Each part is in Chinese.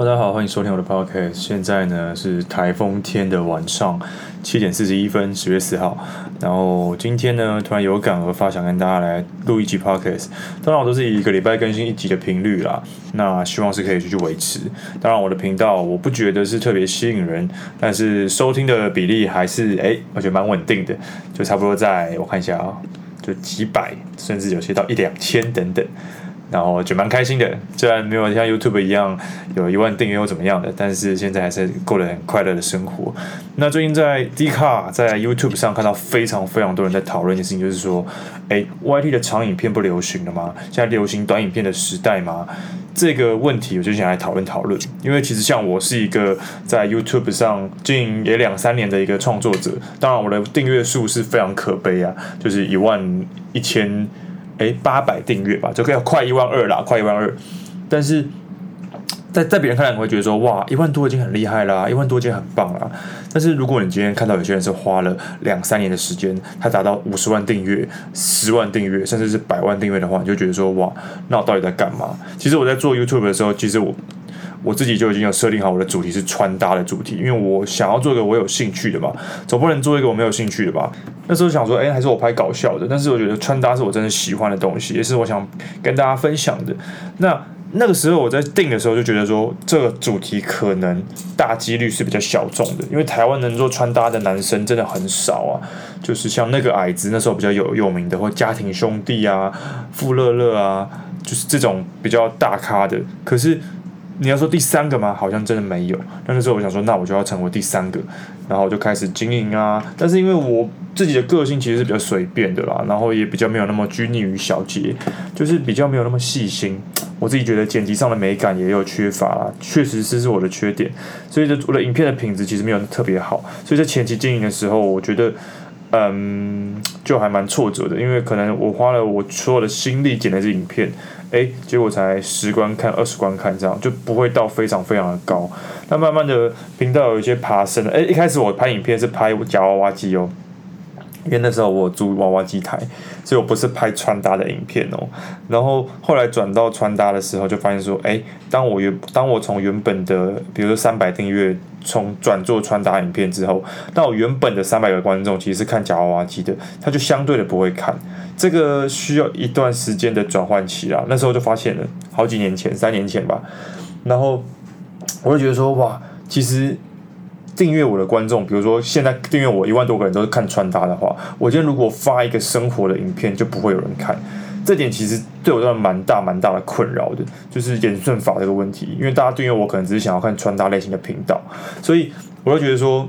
大家好，欢迎收听我的 podcast。现在呢是台风天的晚上七点四十一分，十月四号。然后今天呢突然有感而发，想跟大家来录一集 podcast。当然我都是一个礼拜更新一集的频率啦，那希望是可以继续维持。当然我的频道我不觉得是特别吸引人，但是收听的比例还是哎，我觉得蛮稳定的，就差不多在我看一下啊、就几百，甚至有些到一两千等等。然后就蛮开心的，虽然没有像 YouTube 一样有一万订阅或怎么样的，但是现在还是过得很快乐的生活。那最近在 d c a r 在 YouTube 上看到非常非常多人在讨论一件事情，就是说，哎，YT 的长影片不流行了吗？现在流行短影片的时代吗？这个问题我就想来讨论讨论。因为其实像我是一个在 YouTube 上经营也两三年的一个创作者，当然我的订阅数是非常可悲啊，就是一万一千。诶，八百订阅吧，就可以快一万二啦，快一万二。但是在在别人看来，你会觉得说，哇，一万多已经很厉害啦，一万多已经很棒啦。但是如果你今天看到有些人是花了两三年的时间，他达到五十万订阅、十万订阅，甚至是百万订阅的话，你就觉得说，哇，那我到底在干嘛？其实我在做 YouTube 的时候，其实我。我自己就已经有设定好我的主题是穿搭的主题，因为我想要做一个我有兴趣的嘛，总不能做一个我没有兴趣的吧？那时候想说，哎，还是我拍搞笑的。但是我觉得穿搭是我真的喜欢的东西，也是我想跟大家分享的。那那个时候我在定的时候就觉得说，这个主题可能大几率是比较小众的，因为台湾能做穿搭的男生真的很少啊。就是像那个矮子那时候比较有有名的，或家庭兄弟啊、富乐乐啊，就是这种比较大咖的。可是。你要说第三个吗？好像真的没有。那个时候我想说，那我就要成为第三个，然后我就开始经营啊。但是因为我自己的个性其实是比较随便的啦，然后也比较没有那么拘泥于小节，就是比较没有那么细心。我自己觉得剪辑上的美感也有缺乏啦，确实是是我的缺点。所以这我的影片的品质其实没有特别好。所以在前期经营的时候，我觉得嗯，就还蛮挫折的，因为可能我花了我所有的心力剪的这影片。诶，结果才十观看、二十观看，这样就不会到非常非常的高。那慢慢的频道有一些爬升了。诶，一开始我拍影片是拍夹娃娃机哦，因为那时候我租娃娃机台，所以我不是拍穿搭的影片哦。然后后来转到穿搭的时候，就发现说，诶，当我原当我从原本的比如说三百订阅，从转做穿搭影片之后，那我原本的三百个观众其实是看假娃娃机的，他就相对的不会看。这个需要一段时间的转换期啦，那时候就发现了，好几年前，三年前吧，然后我就觉得说，哇，其实订阅我的观众，比如说现在订阅我一万多个人都是看穿搭的话，我今天如果发一个生活的影片，就不会有人看，这点其实对我造成蛮大蛮大的困扰的，就是演算法这个问题，因为大家订阅我可能只是想要看穿搭类型的频道，所以我就觉得说，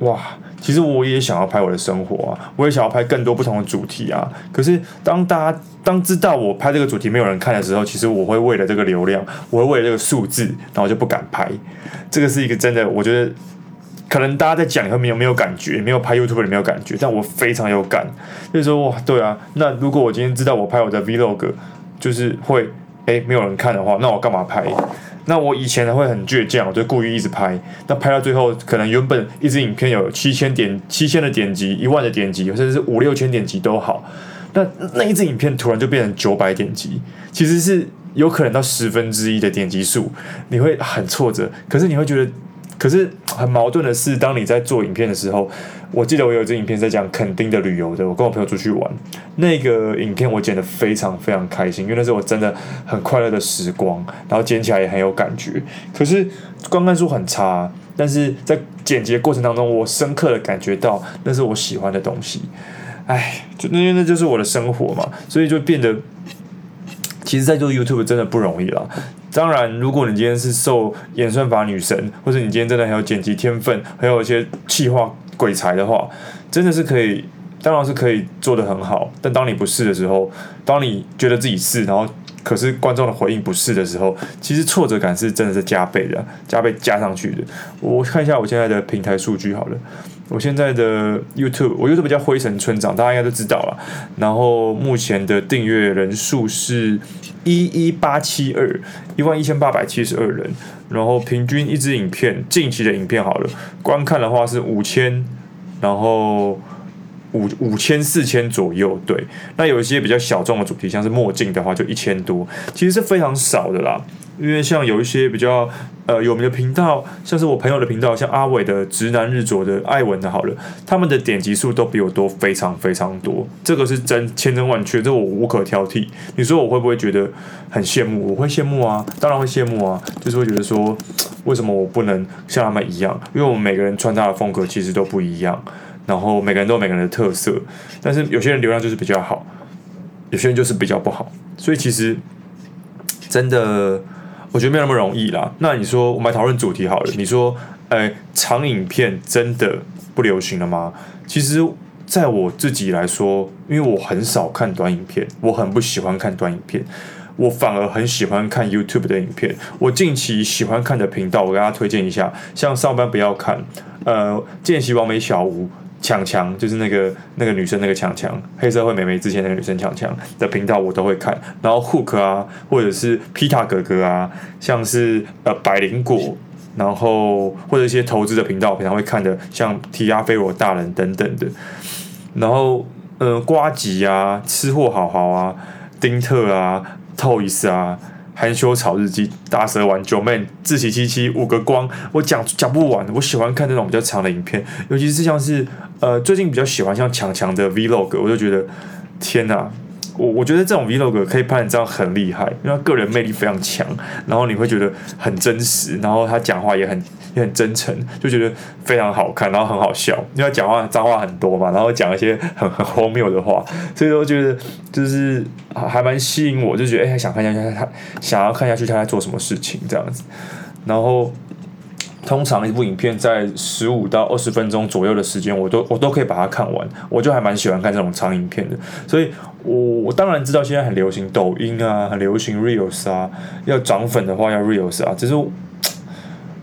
哇。其实我也想要拍我的生活啊，我也想要拍更多不同的主题啊。可是当大家当知道我拍这个主题没有人看的时候，其实我会为了这个流量，我会为了这个数字，然后就不敢拍。这个是一个真的，我觉得可能大家在讲以后没有没有感觉，没有拍 YouTube 的没有感觉，但我非常有感。就是说哇，对啊，那如果我今天知道我拍我的 Vlog 就是会诶没有人看的话，那我干嘛拍？那我以前呢会很倔强，我就故意一直拍。那拍到最后，可能原本一支影片有七千点、七千的点击、一万的点击，甚至是五六千点击都好。那那一支影片突然就变成九百点击，其实是有可能到十分之一的点击数，你会很挫折。可是你会觉得。可是很矛盾的是，当你在做影片的时候，我记得我有一支影片在讲垦丁的旅游的，我跟我朋友出去玩，那个影片我剪得非常非常开心，因为那是我真的很快乐的时光，然后剪起来也很有感觉。可是观看数很差，但是在剪辑过程当中，我深刻的感觉到那是我喜欢的东西。哎，就因为那就是我的生活嘛，所以就变得，其实，在做 YouTube 真的不容易了。当然，如果你今天是受演算法女神，或者你今天真的很有剪辑天分，还有一些企划鬼才的话，真的是可以，当然是可以做得很好。但当你不是的时候，当你觉得自己是，然后可是观众的回应不是的时候，其实挫折感是真的是加倍的，加倍加上去的。我看一下我现在的平台数据好了，我现在的 YouTube，我 YouTube 叫灰尘村长，大家应该都知道了。然后目前的订阅人数是。一一八七二，一万一千八百七十二人，然后平均一支影片，近期的影片好了，观看的话是五千，然后五五千四千左右，对。那有一些比较小众的主题，像是墨镜的话，就一千多，其实是非常少的啦。因为像有一些比较呃有名的频道，像是我朋友的频道，像阿伟的直男日卓的艾文的，好了，他们的点击数都比我多非常非常多，这个是真千真万确，这我无可挑剔。你说我会不会觉得很羡慕？我会羡慕啊，当然会羡慕啊，就是会觉得说，为什么我不能像他们一样？因为我们每个人穿搭的风格其实都不一样，然后每个人都有每个人的特色，但是有些人流量就是比较好，有些人就是比较不好，所以其实真的。我觉得没那么容易啦。那你说，我们来讨论主题好了。你说，哎、欸，长影片真的不流行了吗？其实，在我自己来说，因为我很少看短影片，我很不喜欢看短影片，我反而很喜欢看 YouTube 的影片。我近期喜欢看的频道，我给大家推荐一下，像上班不要看，呃，见习完美小吴。强强就是那个那个女生，那个强强黑社会美眉之前那个女生强强的频道我都会看，然后 Hook 啊，或者是皮塔哥哥啊，像是呃百灵果，然后或者一些投资的频道，我平常会看的，像提亚菲罗大人等等的，然后呃瓜吉啊，吃货好好啊，丁特啊，Toys 啊。含羞草日记、大蛇丸、九妹、自喜七七、五个光，我讲讲不完。我喜欢看那种比较长的影片，尤其是像是呃，最近比较喜欢像强强的 Vlog，我就觉得天哪，我我觉得这种 Vlog 可以拍成这样很厉害，因为他个人魅力非常强，然后你会觉得很真实，然后他讲话也很。也很真诚，就觉得非常好看，然后很好笑，因为他讲话脏话很多嘛，然后讲一些很很荒谬的话，所以说觉得就是还蛮吸引我，就觉得哎，想看下他，他想要看下去他在做什么事情这样子。然后通常一部影片在十五到二十分钟左右的时间，我都我都可以把它看完，我就还蛮喜欢看这种长影片的。所以我我当然知道现在很流行抖音啊，很流行 Reels 啊，要涨粉的话要 Reels 啊，只是。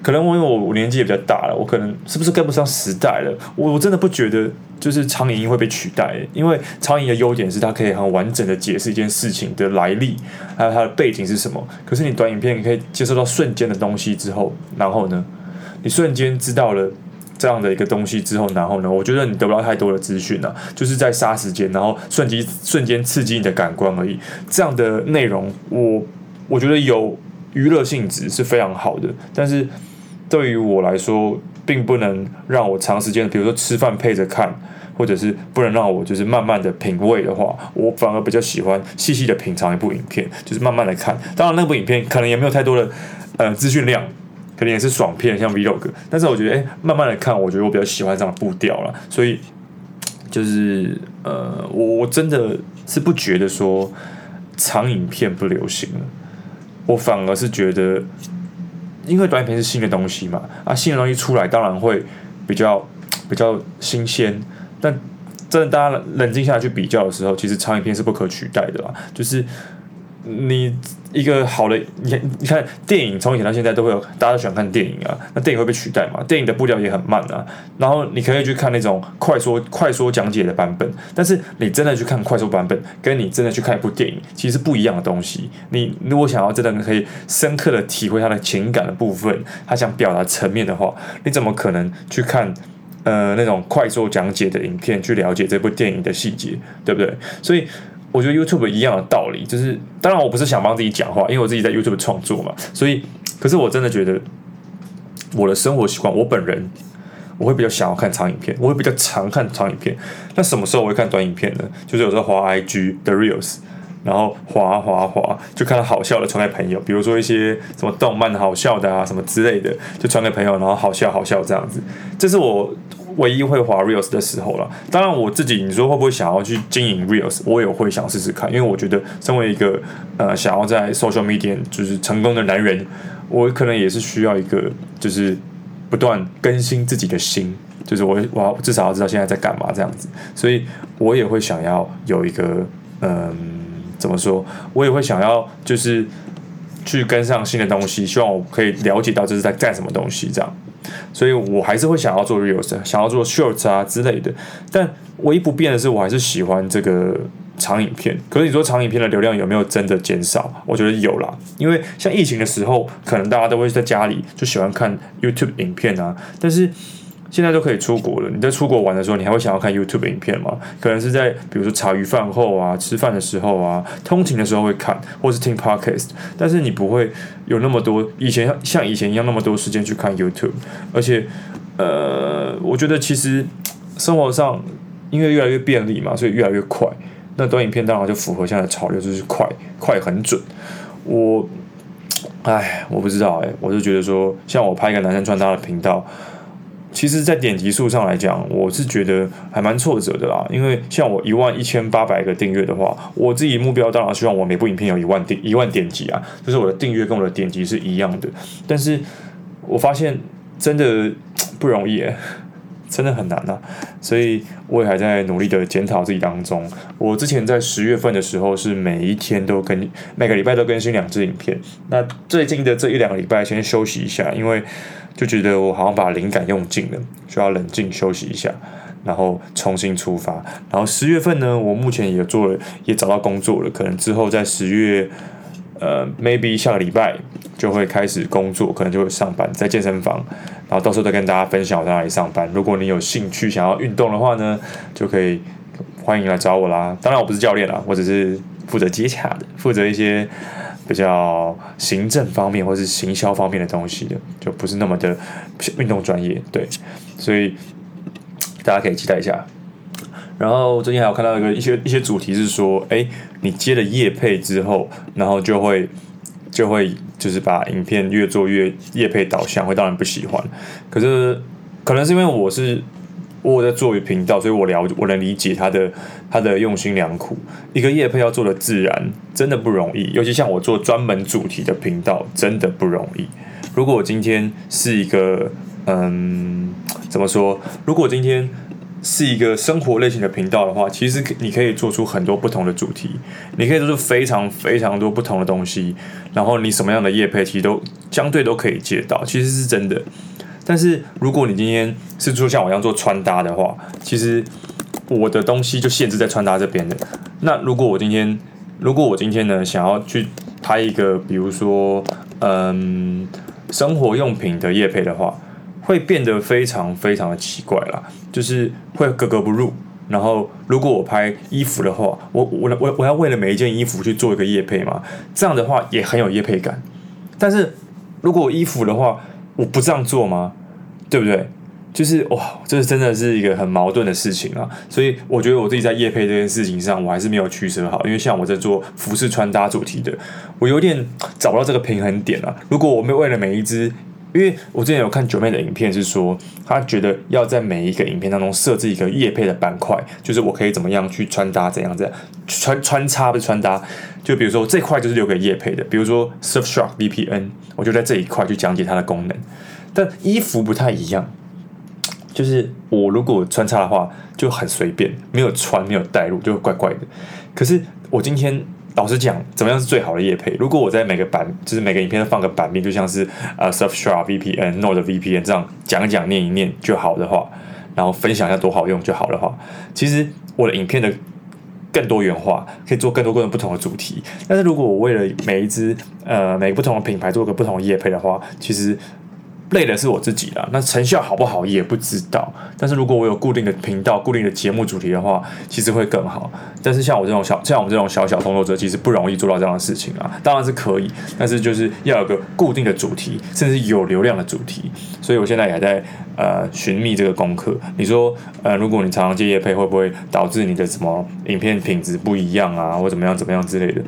可能因为我年纪也比较大了，我可能是不是跟不上时代了？我我真的不觉得就是长影会被取代，因为长影的优点是它可以很完整的解释一件事情的来历，还有它的背景是什么。可是你短影片你可以接受到瞬间的东西之后，然后呢，你瞬间知道了这样的一个东西之后，然后呢，我觉得你得不到太多的资讯了，就是在杀时间，然后瞬间瞬间刺激你的感官而已。这样的内容，我我觉得有娱乐性质是非常好的，但是。对于我来说，并不能让我长时间，比如说吃饭配着看，或者是不能让我就是慢慢的品味的话，我反而比较喜欢细细的品尝一部影片，就是慢慢的看。当然，那部影片可能也没有太多的呃资讯量，可能也是爽片，像 Vlog。但是我觉得，哎，慢慢的看，我觉得我比较喜欢这样步调了。所以，就是呃，我我真的是不觉得说长影片不流行了，我反而是觉得。因为短影片是新的东西嘛，啊，新的东西出来当然会比较比较新鲜，但真的大家冷静下来去比较的时候，其实长影片是不可取代的啦，就是。你一个好的，你，你看电影从以前到现在都会有，大家都喜欢看电影啊。那电影会被取代嘛？电影的步调也很慢啊。然后你可以去看那种快说快说讲解的版本，但是你真的去看快说版本，跟你真的去看一部电影，其实是不一样的东西。你如果想要真的可以深刻的体会他的情感的部分，他想表达层面的话，你怎么可能去看呃那种快说讲解的影片去了解这部电影的细节，对不对？所以。我觉得 YouTube 一样的道理，就是当然我不是想帮自己讲话，因为我自己在 YouTube 创作嘛，所以可是我真的觉得我的生活习惯，我本人我会比较想要看长影片，我会比较常看长影片。那什么时候我会看短影片呢？就是有时候滑 IG 的 Reels，然后滑滑滑，就看到好笑的传给朋友，比如说一些什么动漫好笑的啊，什么之类的，就传给朋友，然后好笑好笑这样子，这是我。唯一会滑 Reels 的时候了，当然我自己，你说会不会想要去经营 Reels？我也会想试试看，因为我觉得身为一个呃想要在 social media 就是成功的男人，我可能也是需要一个就是不断更新自己的心，就是我我要至少要知道现在在干嘛这样子，所以我也会想要有一个嗯、怎么说，我也会想要就是去跟上新的东西，希望我可以了解到这是在干什么东西这样。所以我还是会想要做 reels，想要做 shorts 啊之类的。但唯一不变的是，我还是喜欢这个长影片。可是你说长影片的流量有没有真的减少？我觉得有啦。因为像疫情的时候，可能大家都会在家里就喜欢看 YouTube 影片啊。但是现在都可以出国了，你在出国玩的时候，你还会想要看 YouTube 影片吗？可能是在比如说茶余饭后啊、吃饭的时候啊、通勤的时候会看，或是听 Podcast，但是你不会有那么多以前像以前一样那么多时间去看 YouTube。而且，呃，我觉得其实生活上因为越来越便利嘛，所以越来越快。那短影片当然就符合现在的潮流，就是快、快很准。我，哎，我不知道哎、我就觉得说，像我拍一个男生穿搭的频道。其实，在点击数上来讲，我是觉得还蛮挫折的啦。因为像我一万一千八百个订阅的话，我自己目标当然希望我每部影片有一万订一万点击啊，就是我的订阅跟我的点击是一样的。但是我发现真的不容易诶，真的很难呐。所以我也还在努力的检讨自己当中。我之前在十月份的时候是每一天都更，每个礼拜都更新两支影片。那最近的这一两个礼拜先休息一下，因为。就觉得我好像把灵感用尽了，需要冷静休息一下，然后重新出发。然后十月份呢，我目前也做了，也找到工作了，可能之后在十月，呃，maybe 下个礼拜就会开始工作，可能就会上班在健身房，然后到时候再跟大家分享我在哪里上班。如果你有兴趣想要运动的话呢，就可以欢迎来找我啦。当然我不是教练啦，我只是负责接洽的，负责一些。比较行政方面或是行销方面的东西的，就不是那么的运动专业，对，所以大家可以期待一下。然后最近还有看到一个一些一些主题是说，哎，你接了业配之后，然后就会就会就是把影片越做越业配导向，会让人不喜欢。可是可能是因为我是。我在做一频道，所以我了我能理解他的他的用心良苦。一个业配要做的自然，真的不容易。尤其像我做专门主题的频道，真的不容易。如果我今天是一个嗯，怎么说？如果今天是一个生活类型的频道的话，其实你可以做出很多不同的主题，你可以做出非常非常多不同的东西。然后你什么样的业配，其实都相对都可以接到，其实是真的。但是如果你今天是做像我一样做穿搭的话，其实我的东西就限制在穿搭这边的。那如果我今天，如果我今天呢想要去拍一个，比如说嗯生活用品的业配的话，会变得非常非常的奇怪啦，就是会格格不入。然后如果我拍衣服的话，我我我我要为了每一件衣服去做一个业配嘛，这样的话也很有业配感。但是如果衣服的话，我不这样做吗？对不对？就是哇，这真的是一个很矛盾的事情啊！所以我觉得我自己在夜配这件事情上，我还是没有取舍好。因为像我在做服饰穿搭主题的，我有点找不到这个平衡点啊。如果我没有为了每一支，因为我之前有看九妹的影片，是说她觉得要在每一个影片当中设置一个夜配的板块，就是我可以怎么样去穿搭，怎样怎样穿穿插不是穿搭，就比如说这块就是留给夜配的，比如说 Surfshark VPN，我就在这一块去讲解它的功能。但衣服不太一样，就是我如果穿插的话就很随便，没有穿没有带入就怪怪的。可是我今天老实讲，怎么样是最好的业配？如果我在每个版，就是每个影片都放个版面，就像是呃 Surfshark VPN、Nord VPN 这样讲一讲、念一念就好的话，然后分享一下多好用就好的话，其实我的影片的更多元化，可以做更多更多不同的主题。但是如果我为了每一支呃每个不同的品牌做个不同的业配的话，其实。累的是我自己啦，那成效好不好也不知道。但是如果我有固定的频道、固定的节目主题的话，其实会更好。但是像我这种小，像我们这种小小工作者，其实不容易做到这样的事情啊。当然是可以，但是就是要有个固定的主题，甚至有流量的主题。所以我现在也在呃寻觅这个功课。你说，呃，如果你常常接夜配，会不会导致你的什么影片品质不一样啊，或怎么样怎么样之类的？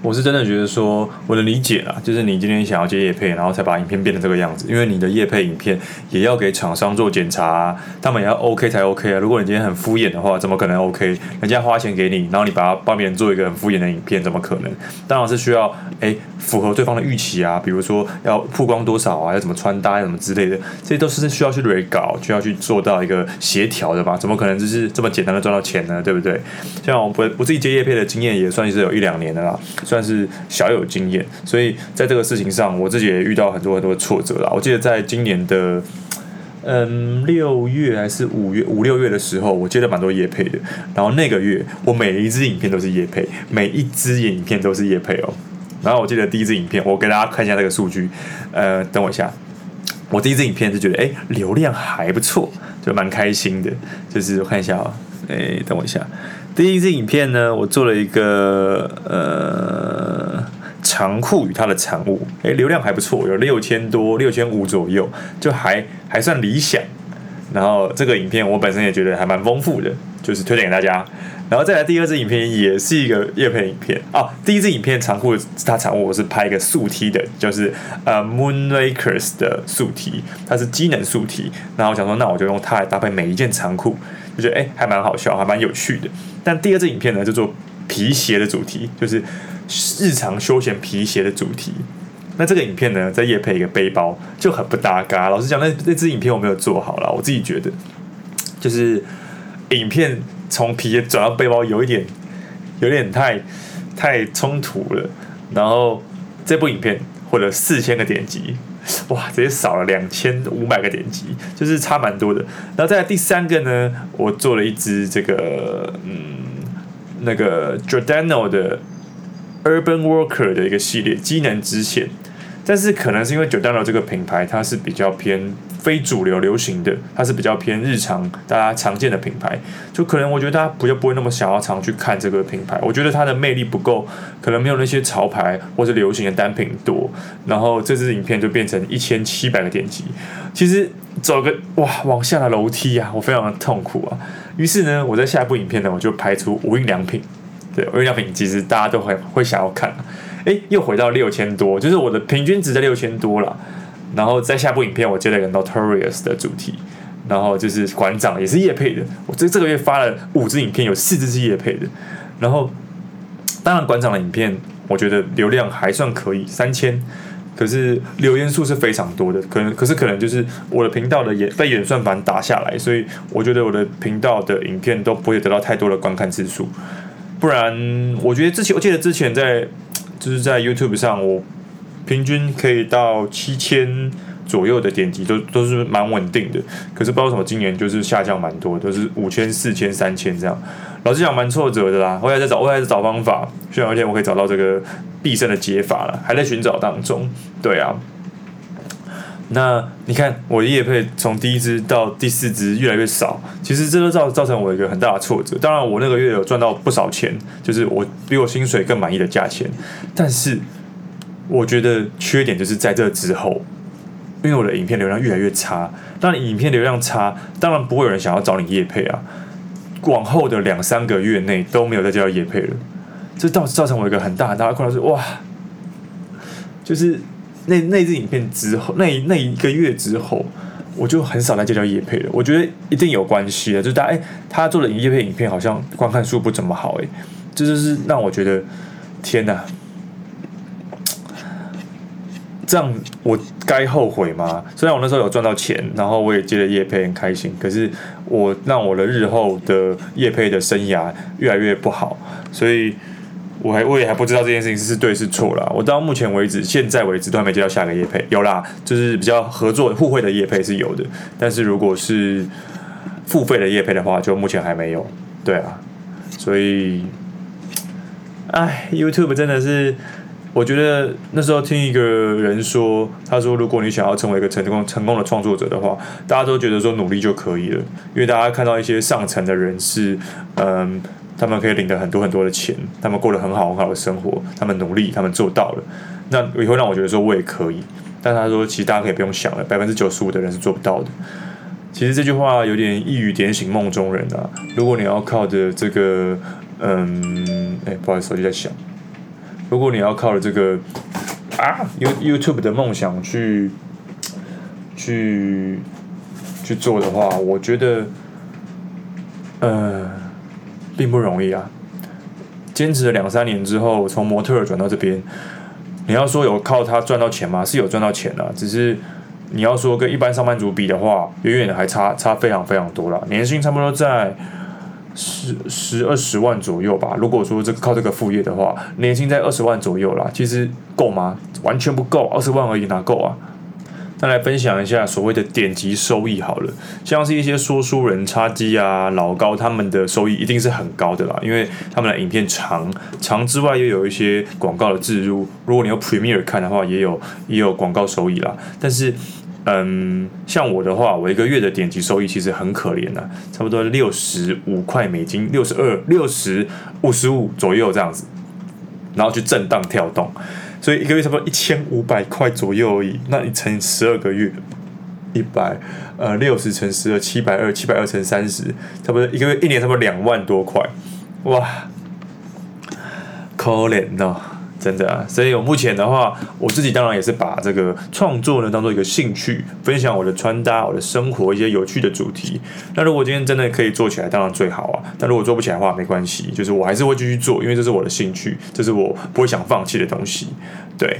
我是真的觉得说，我的理解啦，就是你今天想要接业配，然后才把影片变成这个样子，因为你的业配影片也要给厂商做检查，他们也要 OK 才 OK 啊。如果你今天很敷衍的话，怎么可能 OK？人家花钱给你，然后你把它帮别人做一个很敷衍的影片，怎么可能？当然是需要诶符合对方的预期啊，比如说要曝光多少啊，要怎么穿搭，什么之类的，这些都是需要去蕊稿，需要去做到一个协调的吧。怎么可能就是这么简单的赚到钱呢？对不对？像我我自己接业配的经验也算是有一两年的啦。算是小有经验，所以在这个事情上，我自己也遇到很多很多挫折啦。我记得在今年的嗯六月还是五月五六月的时候，我接了蛮多业配的。然后那个月，我每一支影片都是业配，每一支影片都是业配哦。然后我记得第一支影片，我给大家看一下这个数据。呃，等我一下，我第一支影片就觉得，哎，流量还不错，就蛮开心的。就是我看一下啊，哎，等我一下，第一支影片呢，我做了一个呃长裤与它的产物，哎，流量还不错，有六千多，六千五左右，就还还算理想。然后这个影片我本身也觉得还蛮丰富的，就是推荐给大家。然后再来第二支影片也是一个夜配影片啊。第一支影片长裤它产物我是拍一个素 T 的，就是呃 Moonrakers 的素 T，它是机能素 T。然后我想说，那我就用它来搭配每一件长裤，就觉得哎还蛮好笑，还蛮有趣的。但第二支影片呢，就做皮鞋的主题，就是日常休闲皮鞋的主题。那这个影片呢，再夜配一个背包就很不搭嘎。老实讲，那那支影片我没有做好了，我自己觉得，就是影片从皮鞋转到背包有一点，有点太太冲突了。然后这部影片获得四千个点击，哇，直接少了两千五百个点击，就是差蛮多的。然后再来第三个呢，我做了一支这个嗯那个 Jordano 的 Urban Worker 的一个系列机能支线。但是可能是因为 Jordano 这个品牌，它是比较偏非主流流行的，它是比较偏日常大家常见的品牌，就可能我觉得大家比较不会那么想要常去看这个品牌。我觉得它的魅力不够，可能没有那些潮牌或是流行的单品多。然后这支影片就变成一千七百个点击，其实走个哇往下的楼梯啊，我非常的痛苦啊。于是呢，我在下一部影片呢，我就拍出无印良品。对，无印良品其实大家都会会想要看。诶，又回到六千多，就是我的平均值在六千多了。然后在下部影片，我接了一个 Notorious 的主题，然后就是馆长也是夜配的。我这这个月发了五支影片，有四支是夜配的。然后当然馆长的影片，我觉得流量还算可以，三千。可是留言数是非常多的，可能可是可能就是我的频道的演被演算法打下来，所以我觉得我的频道的影片都不会得到太多的观看次数。不然，我觉得之前我记得之前在。就是在 YouTube 上，我平均可以到七千左右的点击，都都是蛮稳定的。可是不知道什么今年就是下降蛮多，都是五千、四千、三千这样。老实讲，蛮挫折的啦。我还在找，我还在找方法，希望有一天我可以找到这个必胜的解法了，还在寻找当中。对啊。那你看，我的业配从第一支到第四支越来越少，其实这都造造成我一个很大的挫折。当然，我那个月有赚到不少钱，就是我比我薪水更满意的价钱。但是，我觉得缺点就是在这之后，因为我的影片流量越来越差。当然，影片流量差，当然不会有人想要找你夜配啊。往后的两三个月内都没有再接到夜配了，这造造成我一个很大很大的困扰是哇，就是。那那支影片之后，那那一个月之后，我就很少来接到夜配了。我觉得一定有关系的，就是大家哎，他做的业配影片好像观看数不怎么好哎，这就是让我觉得天哪，这样我该后悔吗？虽然我那时候有赚到钱，然后我也接了业配很开心，可是我让我的日后的业配的生涯越来越不好，所以。我还我也还不知道这件事情是对是错啦。我到目前为止，现在为止都还没接到下个业配。有啦，就是比较合作互惠的业配是有的，但是如果是付费的业配的话，就目前还没有。对啊，所以，哎，YouTube 真的是，我觉得那时候听一个人说，他说如果你想要成为一个成功成功的创作者的话，大家都觉得说努力就可以了，因为大家看到一些上层的人是，嗯。他们可以领得很多很多的钱，他们过得很好很好的生活，他们努力，他们做到了，那也会让我觉得说我也可以。但他说，其实大家可以不用想了，百分之九十五的人是做不到的。其实这句话有点一语点醒梦中人啊。如果你要靠着这个，嗯，哎，不好意思，手机在响。如果你要靠着这个啊，You YouTube 的梦想去去去做的话，我觉得，呃。并不容易啊！坚持了两三年之后，从模特儿转到这边，你要说有靠他赚到钱吗？是有赚到钱的，只是你要说跟一般上班族比的话，远远的还差差非常非常多了。年薪差不多在十十二十万左右吧。如果说这靠这个副业的话，年薪在二十万左右啦。其实够吗？完全不够，二十万而已哪够啊？再来分享一下所谓的点击收益好了，像是一些说书人、叉鸡啊、老高他们的收益一定是很高的啦，因为他们的影片长，长之外又有一些广告的置入。如果你有 Premiere 看的话，也有也有广告收益啦。但是，嗯，像我的话，我一个月的点击收益其实很可怜的、差不多六十五块美金，六十二、六十五十五左右这样子，然后去震荡跳动，所以一个月差不多一千五百块左右而已。那你乘十二个月，一百呃六十乘十二，七百二，七百二乘三十，差不多一个月一年差不多两万多块，哇，可怜呐。真的啊，所以我目前的话，我自己当然也是把这个创作呢当做一个兴趣，分享我的穿搭、我的生活一些有趣的主题。那如果今天真的可以做起来，当然最好啊。但如果做不起来的话，没关系，就是我还是会继续做，因为这是我的兴趣，这是我不会想放弃的东西。对，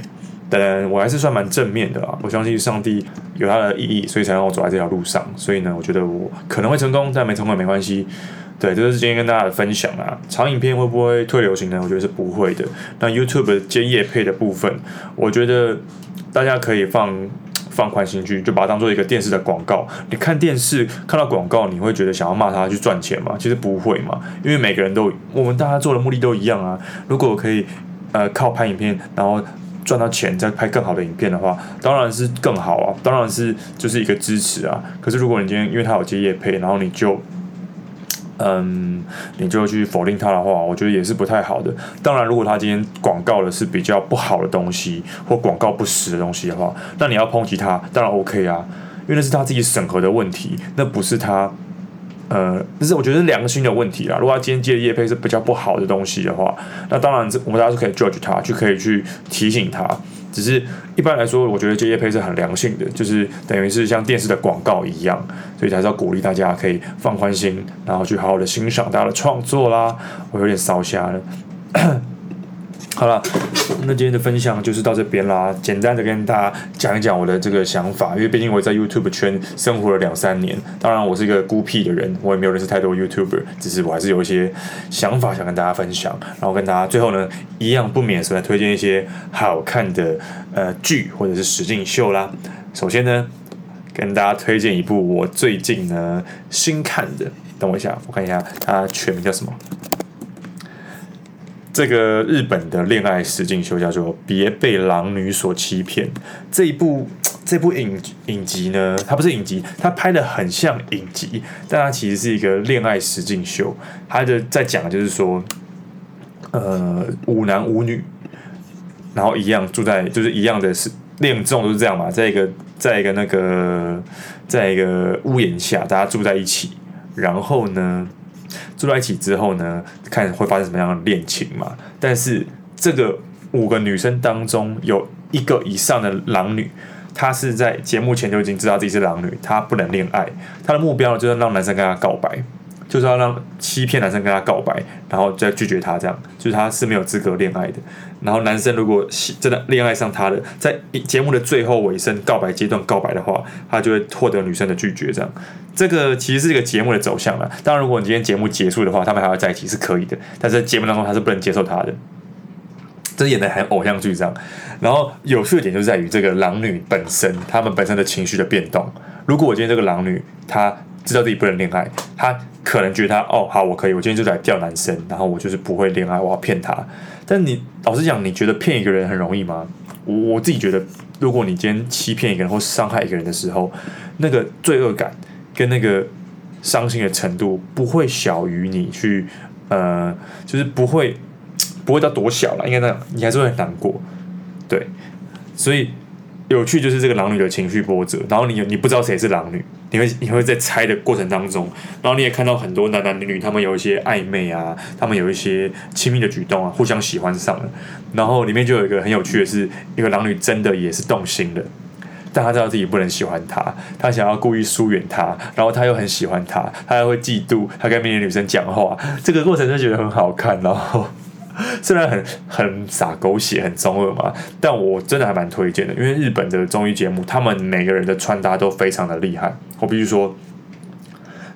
当然我还是算蛮正面的啊。我相信上帝有他的意义，所以才让我走在这条路上。所以呢，我觉得我可能会成功，但没成功也没关系。对，这就是今天跟大家的分享啊。长影片会不会退流行呢？我觉得是不会的。那 YouTube 接夜配的部分，我觉得大家可以放放宽心去，就把它当做一个电视的广告。你看电视看到广告，你会觉得想要骂他去赚钱吗？其实不会嘛，因为每个人都我们大家做的目的都一样啊。如果可以呃靠拍影片，然后赚到钱，再拍更好的影片的话，当然是更好啊，当然是就是一个支持啊。可是如果你今天因为他有接夜配，然后你就嗯，你就去否定他的话，我觉得也是不太好的。当然，如果他今天广告的是比较不好的东西，或广告不实的东西的话，那你要抨击他，当然 OK 啊，因为那是他自己审核的问题，那不是他，呃，但是我觉得是良心的问题啦。如果他今天接的业配是比较不好的东西的话，那当然我们大家是可以 judge 他，就可以去提醒他。只是一般来说，我觉得这些配是很良性的，就是等于是像电视的广告一样，所以还是要鼓励大家可以放宽心，然后去好好的欣赏大家的创作啦。我有点烧瞎了。好了，那今天的分享就是到这边啦。简单的跟大家讲一讲我的这个想法，因为毕竟我在 YouTube 圈生活了两三年。当然，我是一个孤僻的人，我也没有认识太多 YouTuber，只是我还是有一些想法想跟大家分享。然后跟大家最后呢，一样不免是来推荐一些好看的呃剧或者是实境秀啦。首先呢，跟大家推荐一部我最近呢新看的，等我一下，我看一下它全名叫什么。这个日本的恋爱实境秀叫做《别被狼女所欺骗》。这一部这部影影集呢，它不是影集，它拍的很像影集，但它其实是一个恋爱实境秀。它的在讲的就是说，呃，五男五女，然后一样住在，就是一样的是恋综都是这样嘛，在一个在一个那个在一个屋檐下，大家住在一起，然后呢，住在一起之后呢，看会发生什么样的恋情嘛？但是这个五个女生当中有一个以上的狼女，她是在节目前就已经知道自己是狼女，她不能恋爱，她的目标就是让男生跟她告白，就是要让欺骗男生跟她告白，然后再拒绝她，这样就是她是没有资格恋爱的。然后男生如果真的恋爱上她的，在节目的最后尾声告白阶段告白的话，他就会获得女生的拒绝，这样。这个其实是一个节目的走向了。当然，如果你今天节目结束的话，他们还要在一起是可以的。但是在节目当中，他是不能接受他的。这演的很偶像剧这样。然后有趣的点就在于这个狼女本身，他们本身的情绪的变动。如果我今天这个狼女，她知道自己不能恋爱，他可能觉得他哦好，我可以，我今天就来钓男生，然后我就是不会恋爱，我要骗他。但你老实讲，你觉得骗一个人很容易吗？我我自己觉得，如果你今天欺骗一个人或伤害一个人的时候，那个罪恶感。跟那个伤心的程度不会小于你去，呃，就是不会 不会到多小了，应该那样，你还是会很难过，对，所以有趣就是这个狼女的情绪波折，然后你你不知道谁是狼女，你会你会在猜的过程当中，然后你也看到很多男男女女他们有一些暧昧啊，他们有一些亲密的举动啊，互相喜欢上了，然后里面就有一个很有趣的是，一个狼女真的也是动心了。但他知道自己不能喜欢他，他想要故意疏远他，然后他又很喜欢他，他还会嫉妒他跟别的女生讲话，这个过程就觉得很好看。然后 虽然很很洒狗血、很中二嘛，但我真的还蛮推荐的，因为日本的综艺节目，他们每个人的穿搭都非常的厉害。我必须说，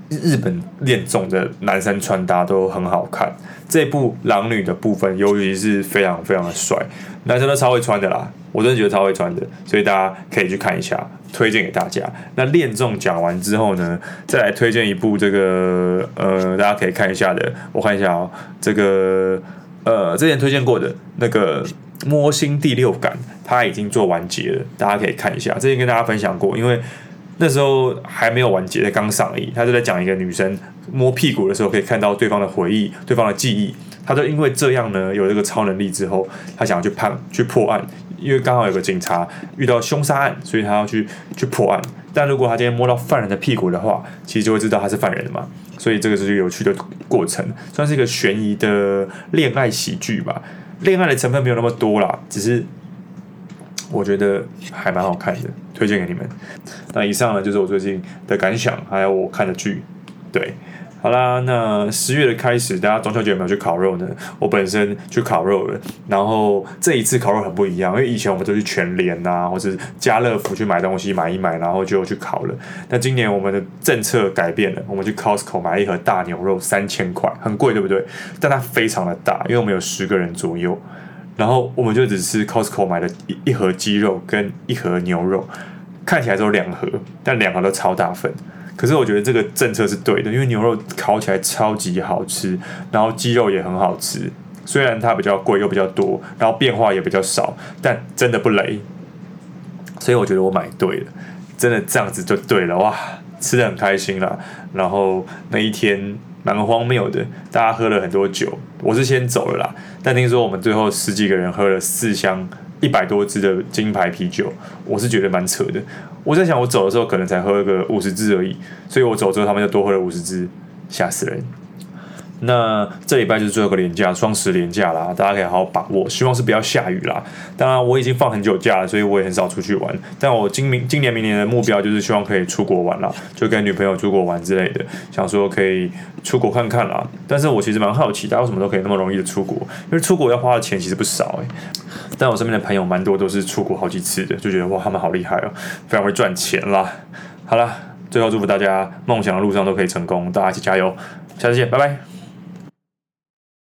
日本恋综的男生穿搭都很好看。这部狼女的部分，尤其是非常非常的帅，男生都超会穿的啦。我真的觉得超会穿的，所以大家可以去看一下，推荐给大家。那恋综讲完之后呢，再来推荐一部这个呃，大家可以看一下的。我看一下哦，这个呃，之前推荐过的那个摸心第六感，他已经做完结了，大家可以看一下。之前跟大家分享过，因为那时候还没有完结，才刚上映。他就在讲一个女生摸屁股的时候，可以看到对方的回忆、对方的记忆。他就因为这样呢，有这个超能力之后，他想要去判、去破案，因为刚好有个警察遇到凶杀案，所以他要去去破案。但如果他今天摸到犯人的屁股的话，其实就会知道他是犯人的嘛。所以这个是一个有趣的过程，算是一个悬疑的恋爱喜剧吧。恋爱的成分没有那么多啦，只是我觉得还蛮好看的，推荐给你们。那以上呢，就是我最近的感想，还有我看的剧，对。好啦，那十月的开始，大家中秋节有没有去烤肉呢？我本身去烤肉了，然后这一次烤肉很不一样，因为以前我们都去全联呐，或是家乐福去买东西买一买，然后就去烤了。那今年我们的政策改变了，我们去 Costco 买一盒大牛肉，三千块，很贵，对不对？但它非常的大，因为我们有十个人左右，然后我们就只吃 Costco 买的一一盒鸡肉跟一盒牛肉，看起来只有两盒，但两盒都超大份。可是我觉得这个政策是对的，因为牛肉烤起来超级好吃，然后鸡肉也很好吃。虽然它比较贵又比较多，然后变化也比较少，但真的不雷。所以我觉得我买对了，真的这样子就对了哇，吃得很开心啦。然后那一天蛮荒谬的，大家喝了很多酒，我是先走了啦。但听说我们最后十几个人喝了四箱。一百多支的金牌啤酒，我是觉得蛮扯的。我在想，我走的时候可能才喝个五十支而已，所以我走之后他们就多喝了五十支，吓死人。那这礼拜就是最后一个连假，双十连假啦，大家可以好好把握。希望是不要下雨啦。当然，我已经放很久假了，所以我也很少出去玩。但我今明今年明年的目标就是希望可以出国玩啦，就跟女朋友出国玩之类的，想说可以出国看看啦。但是我其实蛮好奇，大家为什么都可以那么容易的出国？因为出国要花的钱其实不少诶。但我身边的朋友蛮多都是出国好几次的，就觉得哇，他们好厉害哦，非常会赚钱啦。好啦，最后祝福大家梦想的路上都可以成功，大家一起加油，下次见，拜拜。